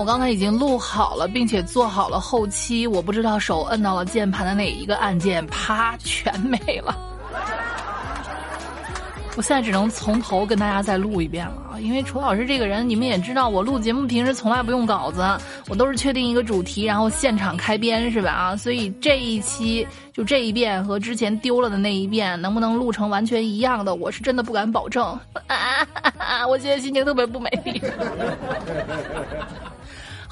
我刚才已经录好了，并且做好了后期，我不知道手摁到了键盘的哪一个按键，啪，全没了。我现在只能从头跟大家再录一遍了啊！因为楚老师这个人，你们也知道，我录节目平时从来不用稿子，我都是确定一个主题，然后现场开编，是吧？啊，所以这一期就这一遍和之前丢了的那一遍，能不能录成完全一样的，我是真的不敢保证。啊，我现在心情特别不美丽。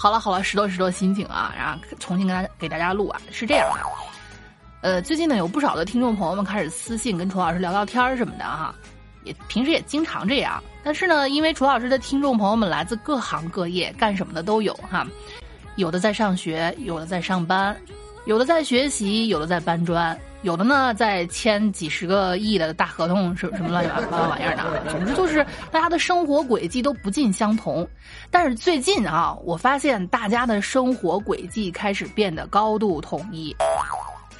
好了好了，拾掇拾掇心情啊，然后重新跟大家给大家录啊，是这样的。呃，最近呢，有不少的听众朋友们开始私信跟楚老师聊聊天儿什么的哈，也平时也经常这样。但是呢，因为楚老师的听众朋友们来自各行各业，干什么的都有哈，有的在上学，有的在上班，有的在学习，有的在搬砖，有的呢在签几十个亿的大合同，什什么乱七八糟玩意儿的。总之就是大家的生活轨迹都不尽相同。但是最近啊，我发现大家的生活轨迹开始变得高度统一。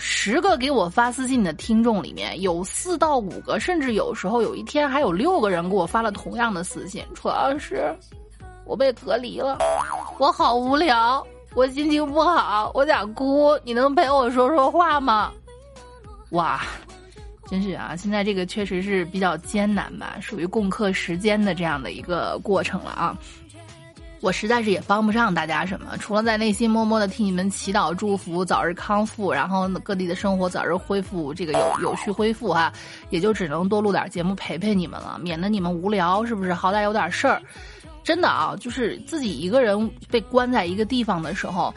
十个给我发私信的听众里面有四到五个，甚至有时候有一天还有六个人给我发了同样的私信。主要是我被隔离了，我好无聊，我心情不好，我想哭，你能陪我说说话吗？哇，真是啊，现在这个确实是比较艰难吧，属于共克时艰的这样的一个过程了啊。我实在是也帮不上大家什么，除了在内心默默的替你们祈祷、祝福早日康复，然后各地的生活早日恢复，这个有有序恢复哈，也就只能多录点节目陪陪你们了，免得你们无聊，是不是？好歹有点事儿。真的啊，就是自己一个人被关在一个地方的时候，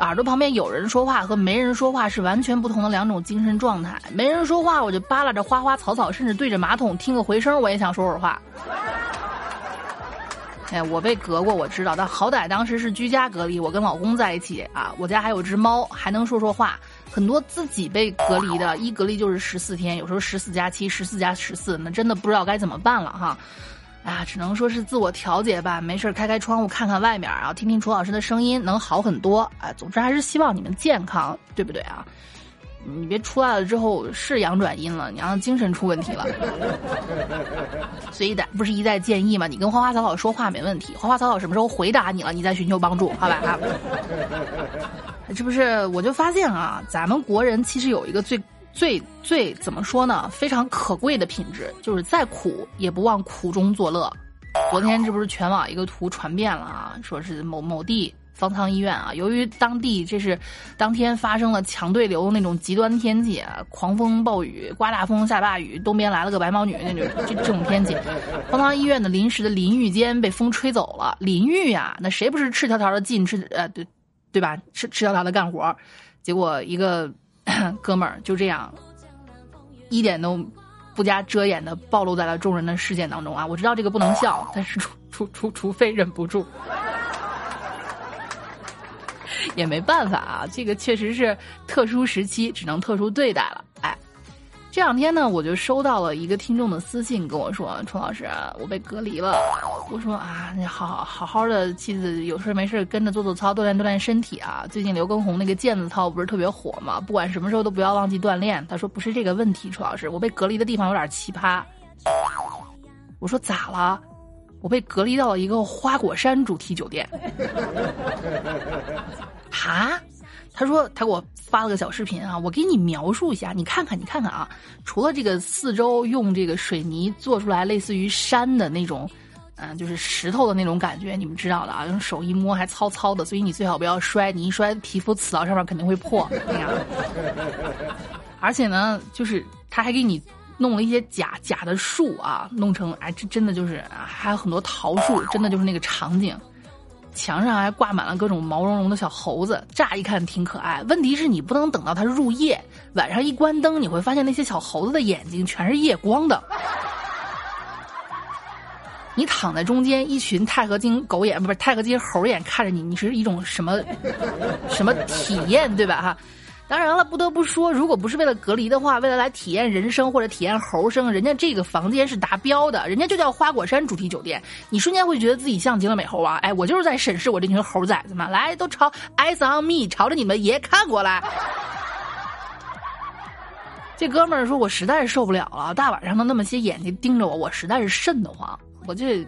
耳朵旁边有人说话和没人说话是完全不同的两种精神状态。没人说话，我就扒拉着花花草草，甚至对着马桶听个回声，我也想说会儿话。哎，我被隔过，我知道，但好歹当时是居家隔离，我跟老公在一起啊，我家还有只猫，还能说说话。很多自己被隔离的，一隔离就是十四天，有时候十四加七、十四加十四，那真的不知道该怎么办了哈。啊，只能说是自我调节吧，没事开开窗户看看外面啊，听听楚老师的声音，能好很多。啊，总之还是希望你们健康，对不对啊？你别出来了之后是阳转阴了，你让精神出问题了。所以的不是一再建议吗？你跟花花草草说话没问题，花花草草什么时候回答你了，你再寻求帮助，好吧？啊，这不是我就发现啊，咱们国人其实有一个最最最怎么说呢？非常可贵的品质，就是再苦也不忘苦中作乐。昨天这不是全网一个图传遍了啊，说是某某地。方舱医院啊，由于当地这是当天发生了强对流那种极端天气，狂风暴雨、刮大风、下大雨，东边来了个白毛女，那种这这种天气，方舱医院的临时的淋浴间被风吹走了。淋浴呀，那谁不是赤条条的进，赤呃对对吧？赤赤条条的干活，结果一个 哥们儿就这样一点都不加遮掩的暴露在了众人的视线当中啊！我知道这个不能笑，但是除除除除非忍不住。也没办法啊，这个确实是特殊时期，只能特殊对待了。这两天呢，我就收到了一个听众的私信，跟我说：“楚老师，我被隔离了。”我说：“啊，你好好好好的，妻子有事没事跟着做做操，锻炼锻炼身体啊。最近刘畊宏那个毽子操不是特别火吗？不管什么时候都不要忘记锻炼。”他说：“不是这个问题，楚老师，我被隔离的地方有点奇葩。”我说：“咋了？”我被隔离到了一个花果山主题酒店。哈，他说他给我发了个小视频啊，我给你描述一下，你看看你看看啊，除了这个四周用这个水泥做出来类似于山的那种，嗯，就是石头的那种感觉，你们知道的啊，用手一摸还糙糙的，所以你最好不要摔，你一摔皮肤刺到上面肯定会破那样。而且呢，就是他还给你。弄了一些假假的树啊，弄成哎，这真的就是还有很多桃树，真的就是那个场景。墙上还挂满了各种毛茸茸的小猴子，乍一看挺可爱。问题是你不能等到它入夜，晚上一关灯，你会发现那些小猴子的眼睛全是夜光的。你躺在中间，一群钛合金狗眼不是钛合金猴眼看着你，你是一种什么什么体验，对吧？哈。当然了，不得不说，如果不是为了隔离的话，为了来体验人生或者体验猴生，人家这个房间是达标的，人家就叫花果山主题酒店。你瞬间会觉得自己像极了美猴王，哎，我就是在审视我这群猴崽子们，来，都朝 eyes on me，朝着你们爷看过来。这哥们儿说，我实在是受不了了，大晚上的那么些眼睛盯着我，我实在是瘆得慌，我这。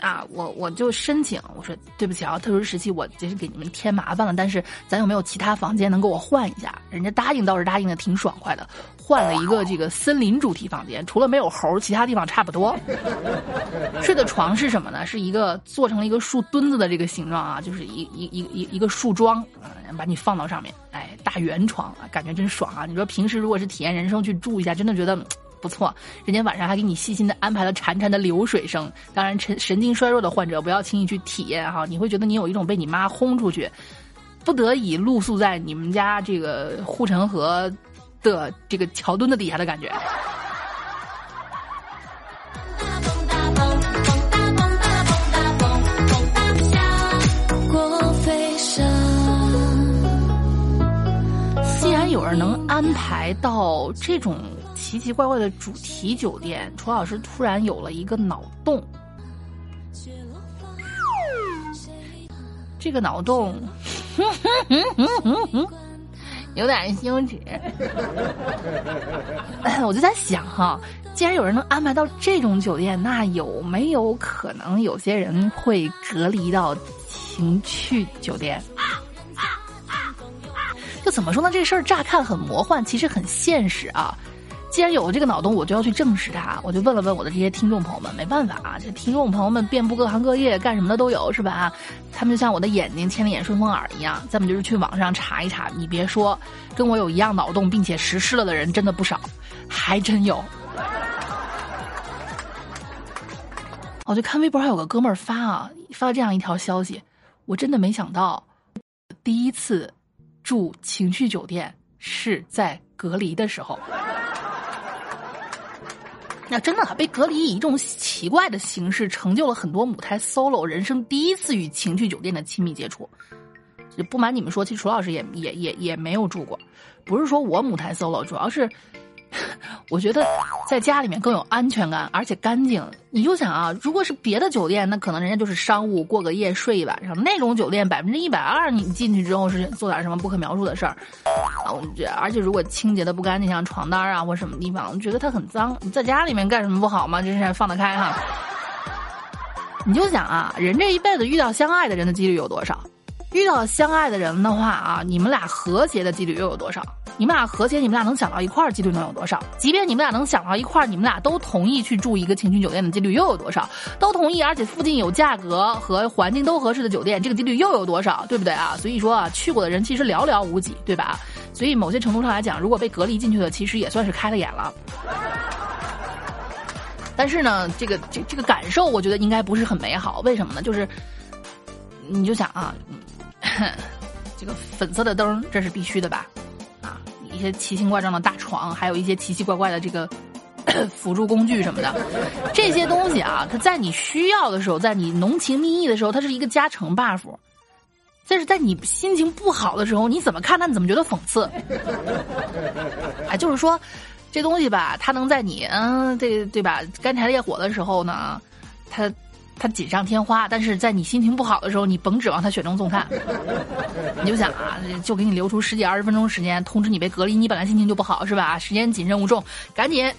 啊，我我就申请，我说对不起啊，特殊时期我这是给你们添麻烦了，但是咱有没有其他房间能给我换一下？人家答应倒是答应的挺爽快的，换了一个这个森林主题房间，除了没有猴，其他地方差不多。睡的床是什么呢？是一个做成了一个树墩子的这个形状啊，就是一一一一一个树桩，把你放到上面，哎，大圆床啊，感觉真爽啊！你说平时如果是体验人生去住一下，真的觉得。不错，人家晚上还给你细心的安排了潺潺的流水声。当然，神神经衰弱的患者不要轻易去体验哈，你会觉得你有一种被你妈轰出去，不得已露宿在你们家这个护城河的这个桥墩的底下的感觉。既然有人能安排到这种。奇奇怪怪的主题酒店，楚老师突然有了一个脑洞。这个脑洞有点羞耻，我就在想哈，既然有人能安排到这种酒店，那有没有可能有些人会隔离到情趣酒店？就怎么说呢？这事儿乍看很魔幻，其实很现实啊。既然有了这个脑洞，我就要去证实它。我就问了问我的这些听众朋友们，没办法啊，这听众朋友们遍布各行各业，干什么的都有，是吧？他们就像我的眼睛，千里眼、顺风耳一样。再么就是去网上查一查，你别说，跟我有一样脑洞并且实施了的人真的不少，还真有。我就看微博，还有个哥们儿发啊，发了这样一条消息，我真的没想到，第一次住情趣酒店是在隔离的时候。那真的被隔离以一种奇怪的形式，成就了很多母胎 solo 人生第一次与情趣酒店的亲密接触。就不瞒你们说，其实楚老师也也也也没有住过，不是说我母胎 solo，主要是。我觉得在家里面更有安全感，而且干净。你就想啊，如果是别的酒店，那可能人家就是商务过个夜睡一晚上。那种酒店百分之一百二，你进去之后是做点什么不可描述的事儿啊！我觉得，而且如果清洁的不干净，像床单啊或什么地方，我觉得它很脏。你在家里面干什么不好吗？真是放得开哈。你就想啊，人这一辈子遇到相爱的人的几率有多少？遇到相爱的人的话啊，你们俩和谐的几率又有多少？你们俩和谐，你们俩能想到一块儿几率能有多少？即便你们俩能想到一块儿，你们俩都同意去住一个情趣酒店的几率又有多少？都同意，而且附近有价格和环境都合适的酒店，这个几率又有多少？对不对啊？所以说啊，去过的人其实寥寥无几，对吧？所以某些程度上来讲，如果被隔离进去的，其实也算是开了眼了。但是呢，这个这这个感受，我觉得应该不是很美好。为什么呢？就是你就想啊，这个粉色的灯，这是必须的吧？一些奇形怪状的大床，还有一些奇奇怪怪的这个辅助工具什么的，这些东西啊，它在你需要的时候，在你浓情蜜意的时候，它是一个加成 buff；但是在你心情不好的时候，你怎么看它，你怎么觉得讽刺？啊，就是说，这东西吧，它能在你嗯，对对吧，干柴烈火的时候呢，它。它锦上添花，但是在你心情不好的时候，你甭指望它雪中送炭。你就想啊，就给你留出十几二十分钟时间，通知你被隔离，你本来心情就不好是吧？时间紧，任务重，赶紧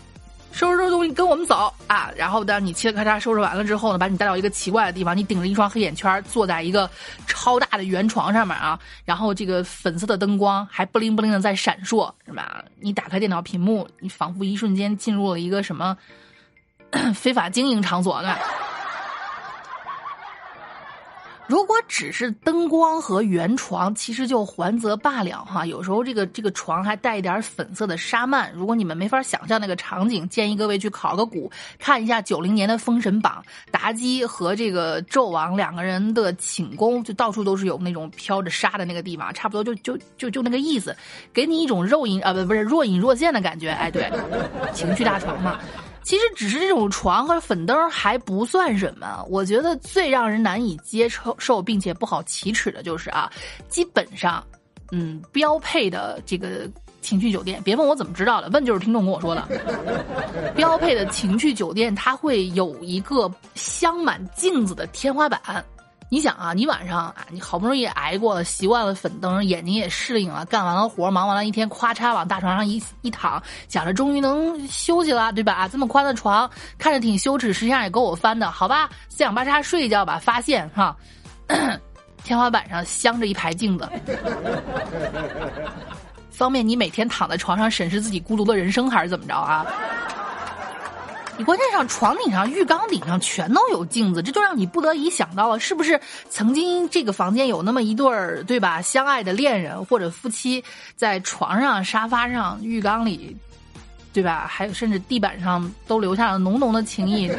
收拾收拾东西跟我们走啊！然后当你嘁哩咔嚓收拾完了之后呢，把你带到一个奇怪的地方，你顶着一双黑眼圈，坐在一个超大的圆床上面啊，然后这个粉色的灯光还不灵不灵的在闪烁，是吧？你打开电脑屏幕，你仿佛一瞬间进入了一个什么 非法经营场所呢？如果只是灯光和圆床，其实就还则罢了哈。有时候这个这个床还带一点粉色的纱幔。如果你们没法想象那个场景，建议各位去考个古，看一下九零年的《封神榜》，妲己和这个纣王两个人的寝宫，就到处都是有那种飘着纱的那个地方，差不多就就就就那个意思，给你一种肉隐啊不不是若隐若现的感觉。哎，对，情趣大床嘛。其实只是这种床和粉灯还不算什么，我觉得最让人难以接受并且不好启齿的就是啊，基本上，嗯，标配的这个情趣酒店，别问我怎么知道的，问就是听众跟我说的。标配的情趣酒店，它会有一个镶满镜子的天花板。你想啊，你晚上啊，你好不容易挨过了，习惯了粉灯，眼睛也适应了，干完了活，忙完了一天，咵嚓往大床上一一躺，想着终于能休息了，对吧？啊这么宽的床，看着挺羞耻，实际上也够我翻的，好吧？四仰八叉睡一觉吧，发现哈，天花板上镶着一排镜子，方便你每天躺在床上审视自己孤独的人生，还是怎么着啊？你关键上床顶上、浴缸顶上全都有镜子，这就让你不得已想到了，是不是曾经这个房间有那么一对儿，对吧？相爱的恋人或者夫妻在床上、沙发上、浴缸里。对吧？还有，甚至地板上都留下了浓浓的情谊。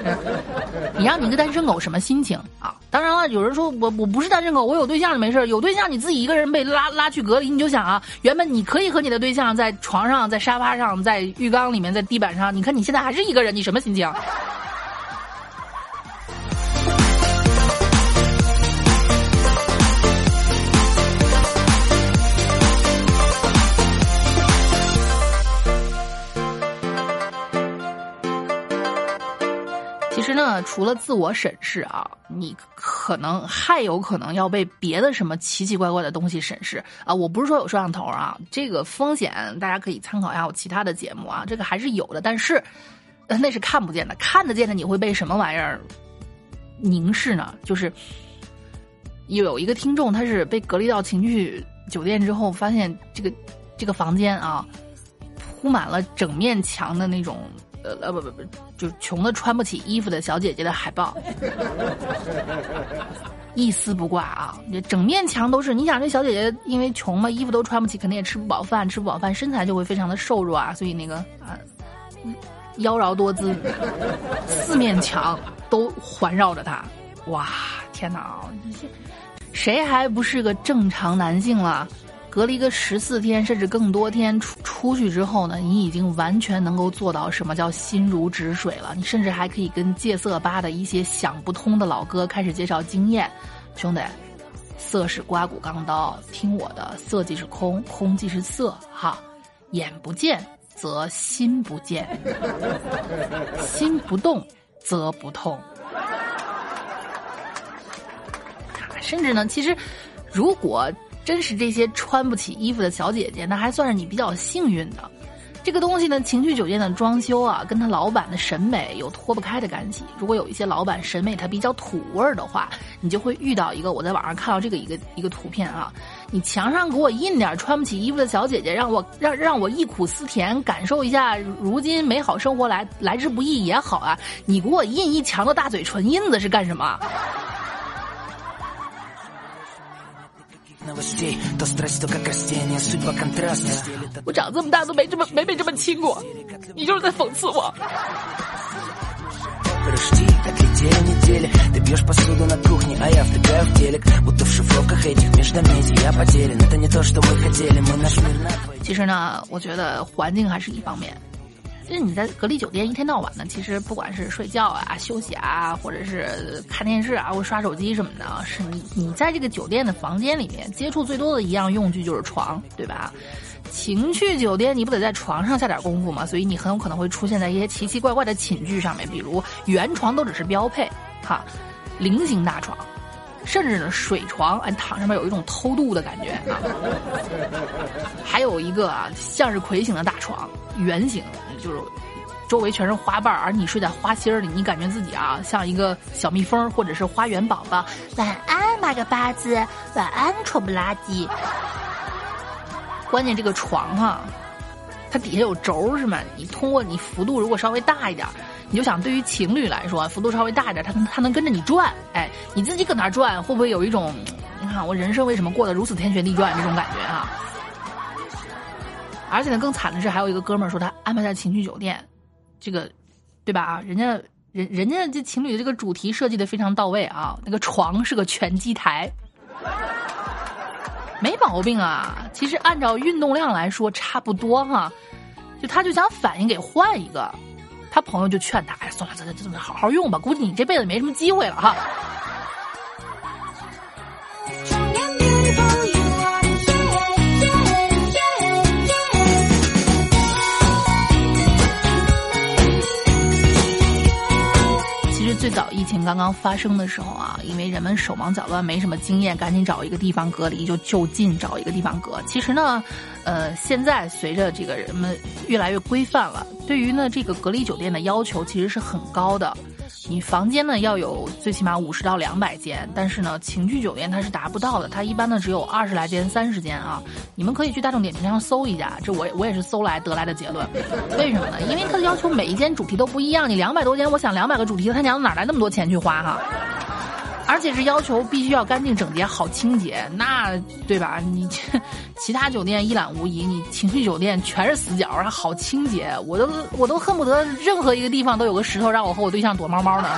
你让你一个单身狗什么心情啊？当然了，有人说我我不是单身狗，我有对象就没事有对象你自己一个人被拉拉去隔离，你就想啊，原本你可以和你的对象在床上、在沙发上、在浴缸里面、在地板上，你看你现在还是一个人，你什么心情？那，除了自我审视啊，你可能还有可能要被别的什么奇奇怪怪的东西审视啊。我不是说有摄像头啊，这个风险大家可以参考一下我其他的节目啊，这个还是有的。但是那是看不见的，看得见的你会被什么玩意儿凝视呢？就是有一个听众，他是被隔离到情趣酒店之后，发现这个这个房间啊，铺满了整面墙的那种。呃呃不不不，就穷的穿不起衣服的小姐姐的海报，一丝不挂啊！这整面墙都是。你想这小姐姐因为穷嘛，衣服都穿不起，肯定也吃不饱饭，吃不饱饭，身材就会非常的瘦弱啊。所以那个啊，妖娆多姿，四面墙都环绕着她。哇，天哪！谁还不是个正常男性了？隔离个十四天甚至更多天出出去之后呢，你已经完全能够做到什么叫心如止水了。你甚至还可以跟戒色吧的一些想不通的老哥开始介绍经验，兄弟，色是刮骨钢刀，听我的，色即是空，空即是色，哈，眼不见则心不见，心不动则不痛。甚至呢，其实如果。真是这些穿不起衣服的小姐姐，那还算是你比较幸运的。这个东西呢，情趣酒店的装修啊，跟他老板的审美有脱不开的干系。如果有一些老板审美他比较土味儿的话，你就会遇到一个我在网上看到这个一个一个图片啊，你墙上给我印点穿不起衣服的小姐姐，让我让让我忆苦思甜，感受一下如今美好生活来来之不易也好啊。你给我印一墙的大嘴唇印子是干什么？我长这么大都没这么没被这么亲过，你就是在讽刺我。其实呢，我觉得环境还是一方面。其实你在隔离酒店一天到晚的，其实不管是睡觉啊、休息啊，或者是看电视啊，或刷手机什么的，是你你在这个酒店的房间里面接触最多的一样用具就是床，对吧？情趣酒店你不得在床上下点功夫吗？所以你很有可能会出现在一些奇奇怪怪的寝具上面，比如圆床都只是标配，哈，菱形大床，甚至呢水床，哎躺上面有一种偷渡的感觉啊。还有一个啊向日葵型的大床，圆形。就是周围全是花瓣而你睡在花心里，你感觉自己啊像一个小蜜蜂或者是花园宝宝。晚安，马个巴子，晚安，臭不拉几。关键这个床哈，它底下有轴是吗？你通过你幅度如果稍微大一点，你就想对于情侣来说，幅度稍微大一点，它它能跟着你转。哎，你自己搁那转，会不会有一种你看我人生为什么过得如此天旋地转这种感觉啊？而且呢，更惨的是，还有一个哥们儿说他安排在情趣酒店，这个，对吧？啊，人家人人家这情侣的这个主题设计的非常到位啊，那个床是个拳击台，没毛病啊。其实按照运动量来说差不多哈，就他就想反应给换一个。他朋友就劝他：“哎，算了，这这这好好用吧，估计你这辈子没什么机会了哈。”最早疫情刚刚发生的时候啊，因为人们手忙脚乱，没什么经验，赶紧找一个地方隔离，就就近找一个地方隔。其实呢，呃，现在随着这个人们越来越规范了，对于呢这个隔离酒店的要求其实是很高的。你房间呢要有最起码五十到两百间，但是呢情趣酒店它是达不到的，它一般呢只有二十来间、三十间啊。你们可以去大众点评上搜一下，这我我也是搜来得来的结论。为什么呢？因为它的要求每一间主题都不一样，你两百多间，我想两百个主题，他娘哪来那么多钱去花哈？而且是要求必须要干净整洁、好清洁，那对吧？你其他酒店一览无遗，你情趣酒店全是死角，还好清洁，我都我都恨不得任何一个地方都有个石头让我和我对象躲猫猫呢。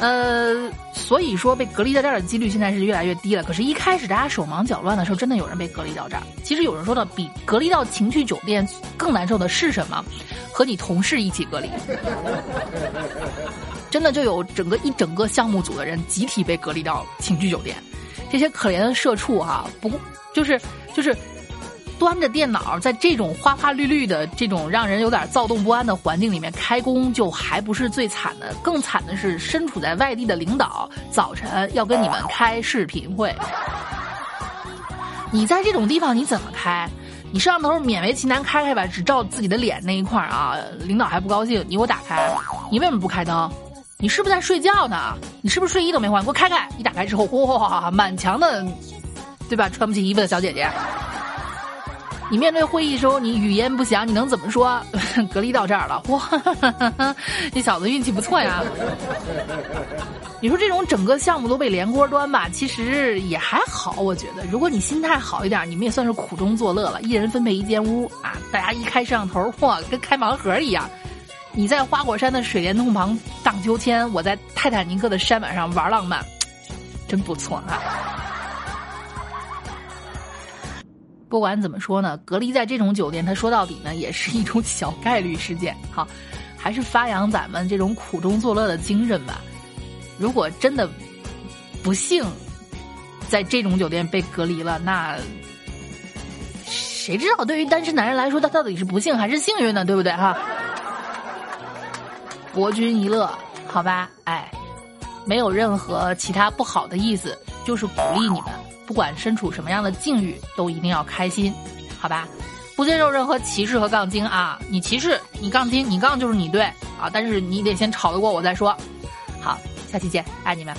呃，所以说被隔离在这儿的几率现在是越来越低了。可是，一开始大家手忙脚乱的时候，真的有人被隔离到这儿。其实有人说呢，比隔离到情趣酒店更难受的是什么？和你同事一起隔离。真的就有整个一整个项目组的人集体被隔离到情趣酒店，这些可怜的社畜哈，不就是就是端着电脑在这种花花绿绿的这种让人有点躁动不安的环境里面开工，就还不是最惨的，更惨的是身处在外地的领导早晨要跟你们开视频会，你在这种地方你怎么开？你摄像头勉为其难开开吧，只照自己的脸那一块儿啊，领导还不高兴，你给我打开，你为什么不开灯？你是不是在睡觉呢？你是不是睡衣都没换？给我开开！一打开之后，哇，满墙的，对吧？穿不起衣服的小姐姐。你面对会议时候，你语言不详，你能怎么说？隔离到这儿了，哇，这小子运气不错呀。你说这种整个项目都被连锅端吧，其实也还好，我觉得。如果你心态好一点，你们也算是苦中作乐了。一人分配一间屋啊，大家一开摄像头，哇，跟开盲盒一样。你在花果山的水帘洞旁荡秋千，我在泰坦尼克的山板上玩浪漫，真不错啊！不管怎么说呢，隔离在这种酒店，它说到底呢，也是一种小概率事件。好，还是发扬咱们这种苦中作乐的精神吧。如果真的不幸在这种酒店被隔离了，那谁知道对于单身男人来说，他到底是不幸还是幸运呢？对不对哈？博君一乐，好吧，哎，没有任何其他不好的意思，就是鼓励你们，不管身处什么样的境遇，都一定要开心，好吧，不接受任何歧视和杠精啊！你歧视，你杠精，你杠就是你对啊，但是你得先吵得过我再说。好，下期见，爱你们。